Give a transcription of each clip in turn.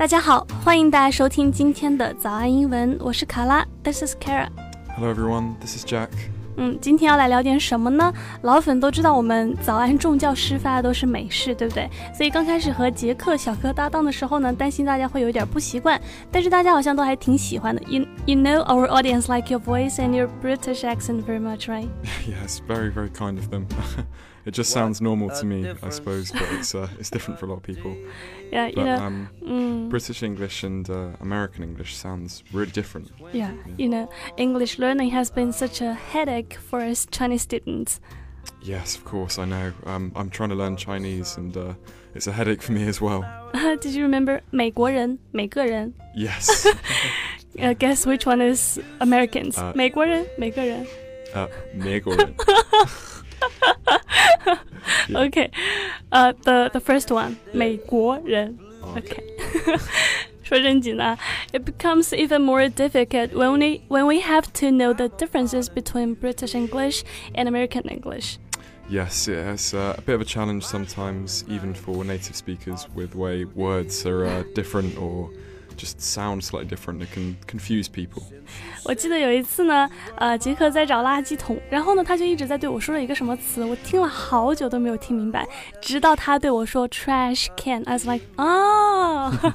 大家好，欢迎大家收听今天的早安英文，我是卡拉，This is Kara。 Hello everyone, this is Jack. 嗯，今天要来聊点什么呢？老粉都知道我们早安众教师发的都是美式，对不对？所以刚开始和杰克小哥搭档的时候呢，担心大家会有点不习惯，但是大家好像都还挺喜欢的。You you know our audience like your voice and your British accent very much, right? yes, very very kind of them. it just sounds normal to me, I suppose, but it's uh, it's different for a lot of people. Yeah, you But know. um, 嗯 British English and uh, American English sounds really different. Yeah, you know, English learning has been such a headache for us Chinese students. Yes, of course, I know. Um, I'm trying to learn Chinese, and uh, it's a headache for me as well. Did you remember 美国人每个人 Yes. Uh, guess which one is Americans? 呃美国人每个人 uh, 美国人. Yeah. Okay. Uh, the the first one 美国人 Oh, Okay. 说正经的，it becomes even more difficult when we when we have to know the differences between British English and American English. Yes, yeah, it's uh, a bit of a challenge sometimes, even for native speakers, with way words are uh, different or just sound slightly different. It can confuse people. 我记得有一次呢，呃，杰克在找垃圾桶，然后呢，他就一直在对我说了一个什么词，我听了好久都没有听明白，直到他对我说 trash can，I was like, oh.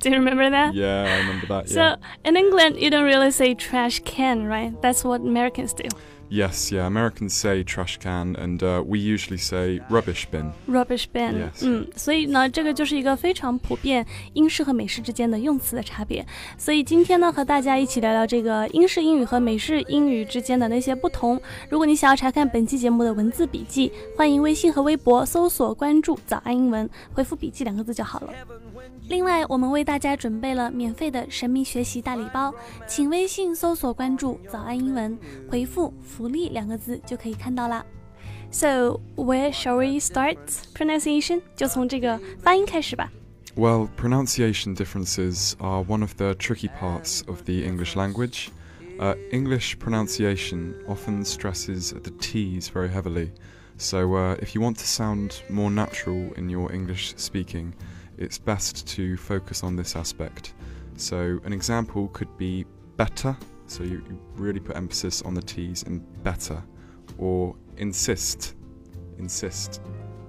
Do you remember that? Yeah, I remember that. So Yeah. in England, you don't really say trash can, right? That's what Americans do. Yes, yeah. Americans say trash can, and uh, we usually say rubbish bin. Rubbish bin，、Yes. 嗯，所以呢，这个就是一个非常普遍英式和美式之间的用词的差别。所以今天呢，和大家一起聊聊这个英式英语和美式英语之间的那些不同。如果你想要查看本期节目的文字笔记，欢迎微信和微博搜索关注“早安英文”，回复“笔记”两个字就好了。另外，我们为大家准备了免费的神秘学习大礼包，请微信搜索关注“早安英文”，回复“福利”两个字就可以看到啦。So where shall we start pronunciation？就从这个发音开始吧。 Well, pronunciation differences are one of the tricky parts of the English language. Uh, English pronunciation often stresses the T's very heavily. So, uh, if you want to sound more natural in your English speaking, it's best to focus on this aspect. So, an example could be better. So, you, you really put emphasis on the T's in better. Or insist. Insist.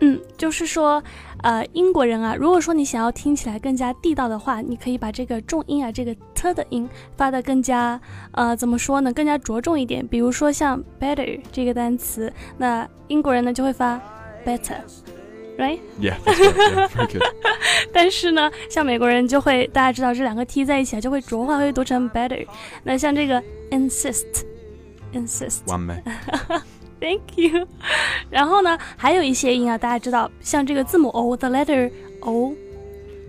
嗯，就是说，呃，英国人啊，如果说你想要听起来更加地道的话，你可以把这个重音啊，这个 t 的音发的更加，呃，怎么说呢，更加着重一点。比如说像 better 这个单词，那英国人呢就会发 better，right？ Yeah, that's right. Yeah, very good. 但是呢，像美国人就会，大家知道这两个 t 在一起啊，就会浊化，会读成 better。那像这个 insist，insist。 One me. Thank you。然后呢，还有一些音啊，大家知道，像这个字母 O，the letter O，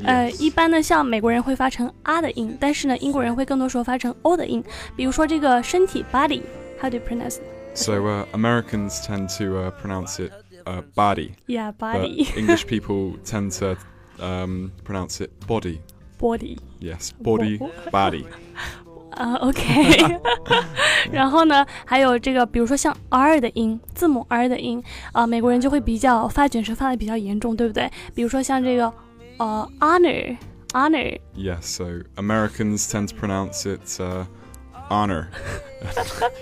呃， Yes. 一般呢，像美国人会发成啊的音，但是呢，英国人会更多时候发成 O 的音。比如说这个身体 body，how do you pronounce it? So uh, Americans tend to uh, pronounce it uh, body, Yeah, but body, English people tend to um, pronounce it body. body. Yes, body, Bo- body. 啊、o k 然后呢，还有这个，比如说像 R 的音，字母 R 的音，啊、美国人就会比较发卷舌发的比较严重，对不对？比如说像这个，呃，honor，honor， Yes, so Americans tend to pronounce it uh, honor.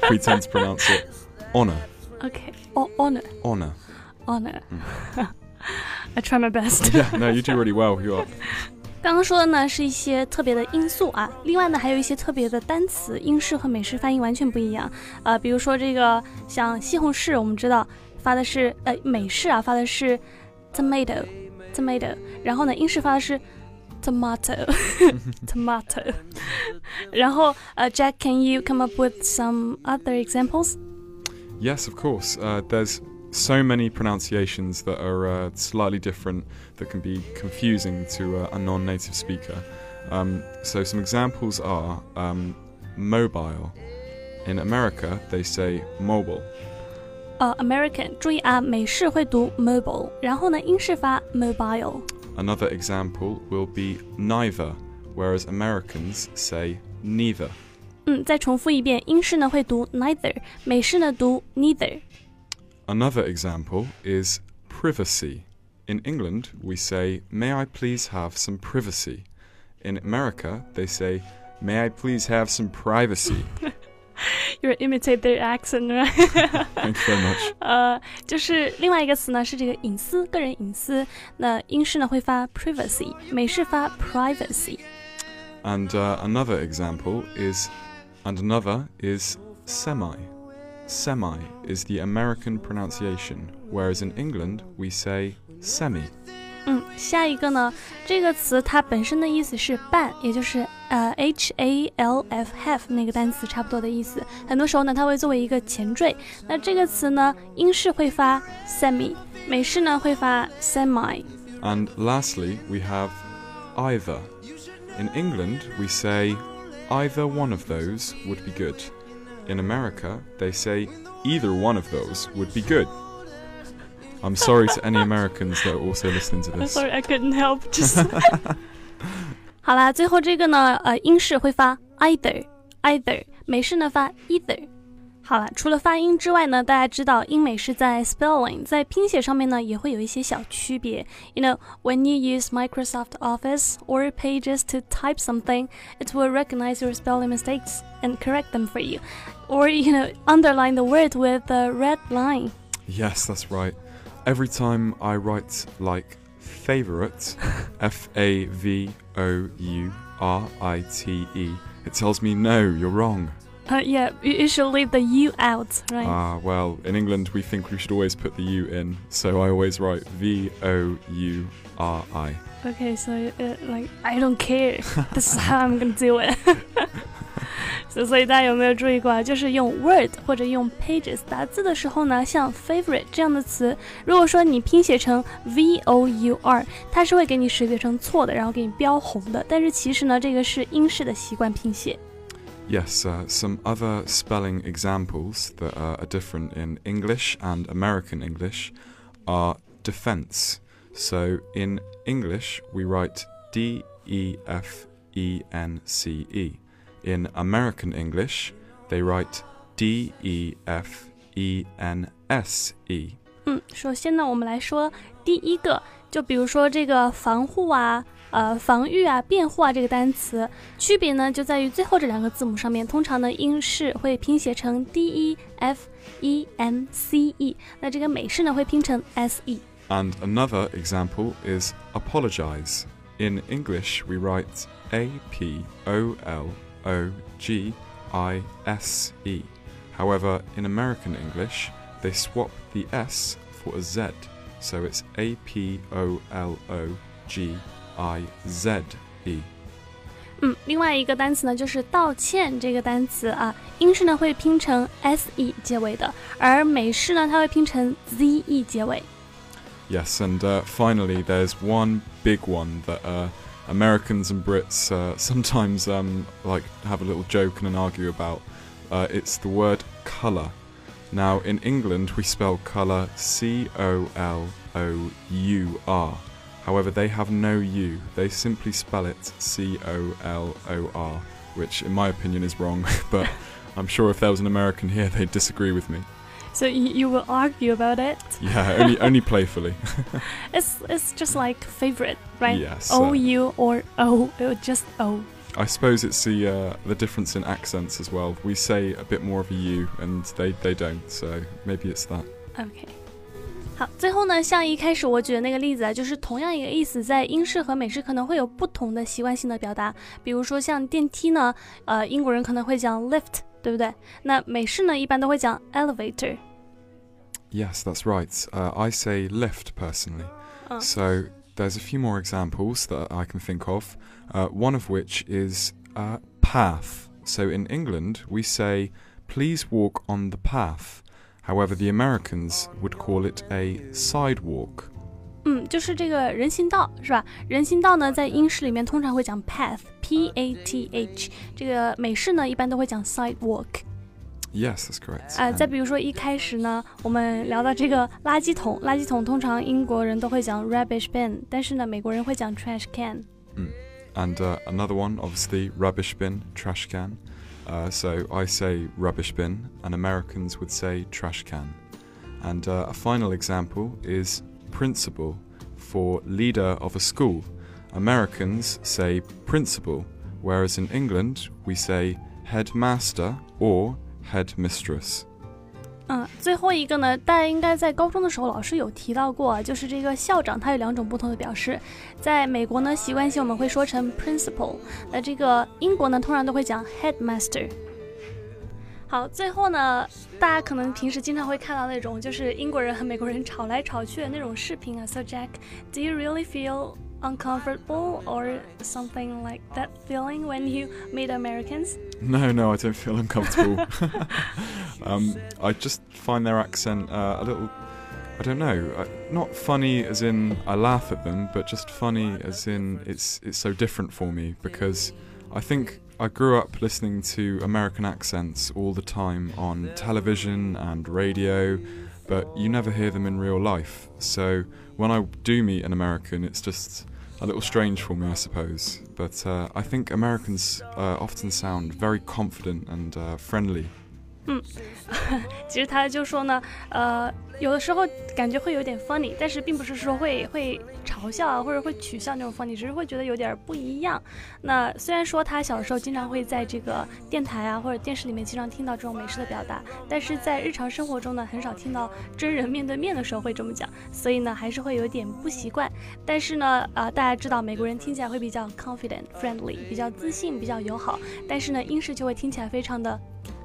we tend to pronounce it honor. OK，o honor。 Honor. on it. Mm. I try my best. Yeah, no, you do really well. You are. 刚刚说的呢是一些特别的音素啊，另外呢还有一些特别的单词，英式和美式发音完全不一样。呃，比如说这个像西红柿，我们知道发的是呃美式啊发的是 tomato tomato，然后呢英式发的是 tomato tomato，然后呃 Jack，can you come up with some other examples？Yes, of course. Uh, there's so many pronunciations that are uh, slightly different that can be confusing to uh, a non-native speaker. Um, so some examples are um, mobile. In America, they say mobile. 呃，American，注意啊，美式会读 mobile，然后呢英式发 mobile。 Another example will be neither, whereas Americans say neither. 嗯，再重复一遍，英式呢会读 neither，美式呢读 neither。 Another example is privacy. in England, we say, May I please have some privacy? In America, they say, May I please have some privacy? You imitate their accent, right? Thank you very much. 呃，就是另外一个词呢是这个隐私，个人隐私。那英式呢会发 privacy，美式发 privacy。 And uh, another example is, and another is semi. Semi is the American pronunciation, whereas in England we say semi. 嗯，下一个呢，这个词它本身的意思是半，也就是呃 h a l f half 那个单词差不多的意思。很多时候呢，它会作为一个前缀。那这个词呢，英式会发 semi，美式呢会发 semi。 And lastly, we have either. In England, we say either one of those would be good. In America, they say either one of those would be good. I'm sorry to any Americans that are also listening to I'm this. sorry, I couldn't help. Just 好啦，最后这个呢，呃，英式会发 either either，美式呢发 either。好了，除了发音之外呢，大家知道英美式在 spelling 在拼写上面呢也会有一些小区别。You know, when you use Microsoft Office or Pages to type something, it will recognize your spelling mistakes and correct them for you. Or you know, underline the word with a red line. Yes, that's right. Every time I write like favorite, F A V O U R I T E, it tells me no, you're wrong. Uh, yeah, you you should leave the U out, right? Ah, well, in England we think we should always put the U in, so I always write V O U R I. Okay, so uh, like I don't care. This is how I'm gonna do it. 所以所以大家有没有注意过啊？就是用 Word 或者用 Pages 打字的时候呢，像 favorite 这样的词，如果说你拼写成 V O U R，它是会给你识别成错的，然后给你标红的。但是其实呢，这个是英式的习惯拼写。 Yes, uh, some other spelling examples that uh, are different in English and American English are defense. So in English we write D E F E N C E. In American English they write D E F E N S E. 嗯，首先呢，我们来说第一个，就比如说这个防护啊、呃防御啊、辩护啊这个单词，区别呢就在于最后这两个字母上面，通常呢英式会拼写成 D E F E N C E，那这个美式呢会拼成 S E。 And another example is apologize. In English, we write A P O L O G I S E. However, in American English, they swap the S for a Z, so it's A P O L O G I Z E. 嗯，另外一个单词呢就是道歉这个单词啊，英式呢会拼成 S E 结尾的，而美式呢它会拼成 Z E 结尾。 Yes, and uh, finally, there's one big one that uh, Americans and Brits uh, sometimes um, like have a little joke and an argue about. Uh, it's the word colour. Now, in England, we spell colour C O L O U R. However, they have no U. They simply spell it C O L O R, which, in my opinion, is wrong. but I'm sure if there was an American here, they'd disagree with me. So you, you will argue about it. Yeah, only only playfully. It's it's just like favorite, right? Yes, O uh, U or O, or just O. I suppose it's the uh, the difference in accents as well. We say a bit more of a U, and they, they don't. So maybe it's that. OK。好，最后呢，像一开始我举的那个例子啊，就是同样一个意思，在英式和美式可能会有不同的习惯性的表达。比如说像电梯呢，呃，英国人可能会讲 lift， 对不对？那美式呢，一般都会讲 elevator。 Yes, that's right. Uh, I say lift personally. Oh. So there's a few more examples that I can think of. Uh, one of which is uh, path. So in England, we say, please walk on the path. However, the Americans would call it a sidewalk. 嗯，就是这个人行道是吧？人行道呢，在英式里面通常会讲 path，p a t h。这个美式呢，一般都会讲 sidewalk。 Yes, that's correct. 呃， And- 再比如说一开始呢，我们聊到这个垃圾桶，垃圾桶通常英国人都会讲 rubbish bin，但是呢，美国人会讲 trash can。 And uh, another one, obviously, rubbish bin, trash can. Uh, so I say rubbish bin, and Americans would say trash can. And uh, a final example is principle. for leader of a school. Americans say principal, whereas in England we say headmaster or headmistress. 嗯，最后一个呢，大家应该在高中的时候老师有提到过，就是这个校长他有两种不同的表示。在美国呢，习惯性我们会说成 principal，那这个英国呢，通常都会讲 headmaster。 好，最后呢，大家可能平时经常会看到那种就是英国人和美国人吵来吵去的那种视频啊。So Jack，do you really feel uncomfortable or something like that feeling when you meet Americans? No, no, I don't feel uncomfortable. um, I just find their accent uh, a little. I don't know, uh, not funny as in I laugh at them, but just funny as in it's it's so different for me because I think I grew up listening to American accents all the time on television and radio, but you never hear them in real life. So when I do meet an American, it's just a little strange for me, I suppose. But uh, I think Americans uh, often sound very confident and uh, friendly. 嗯，其实他就说呢，呃，有的时候感觉会有点 funny，但是并不是说会会嘲笑啊，或者会取笑那种 funny，只是会觉得有点不一样。那虽然说他小时候经常会在这个电台啊或者电视里面经常听到这种美式的表达，但是在日常生活中呢，很少听到真人面对面的时候会这么讲，所以呢还是会有点不习惯。但是呢，啊，大家知道美国人听起来会比较 confident、friendly，比较自信、比较友好，但是呢英式就会听起来非常的。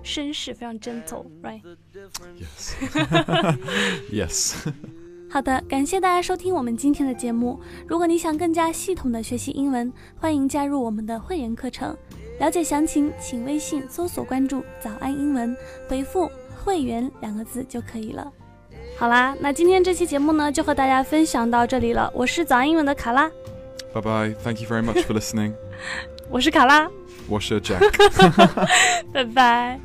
绅士，非常 gentle，right？Yes，Yes 好的，感谢大家收听我们今天的节目。如果你想更加系统的学习英文，欢迎加入我们的会员课程。了解详情，请微信搜索关注“早安英文”，回复“会员”两个字就可以了。好啦，那今天这期节目呢，就和大家分享到这里了。我是早安英文的卡拉。Bye bye，Thank you very much for listening。我是卡拉。我是 Jack。拜拜。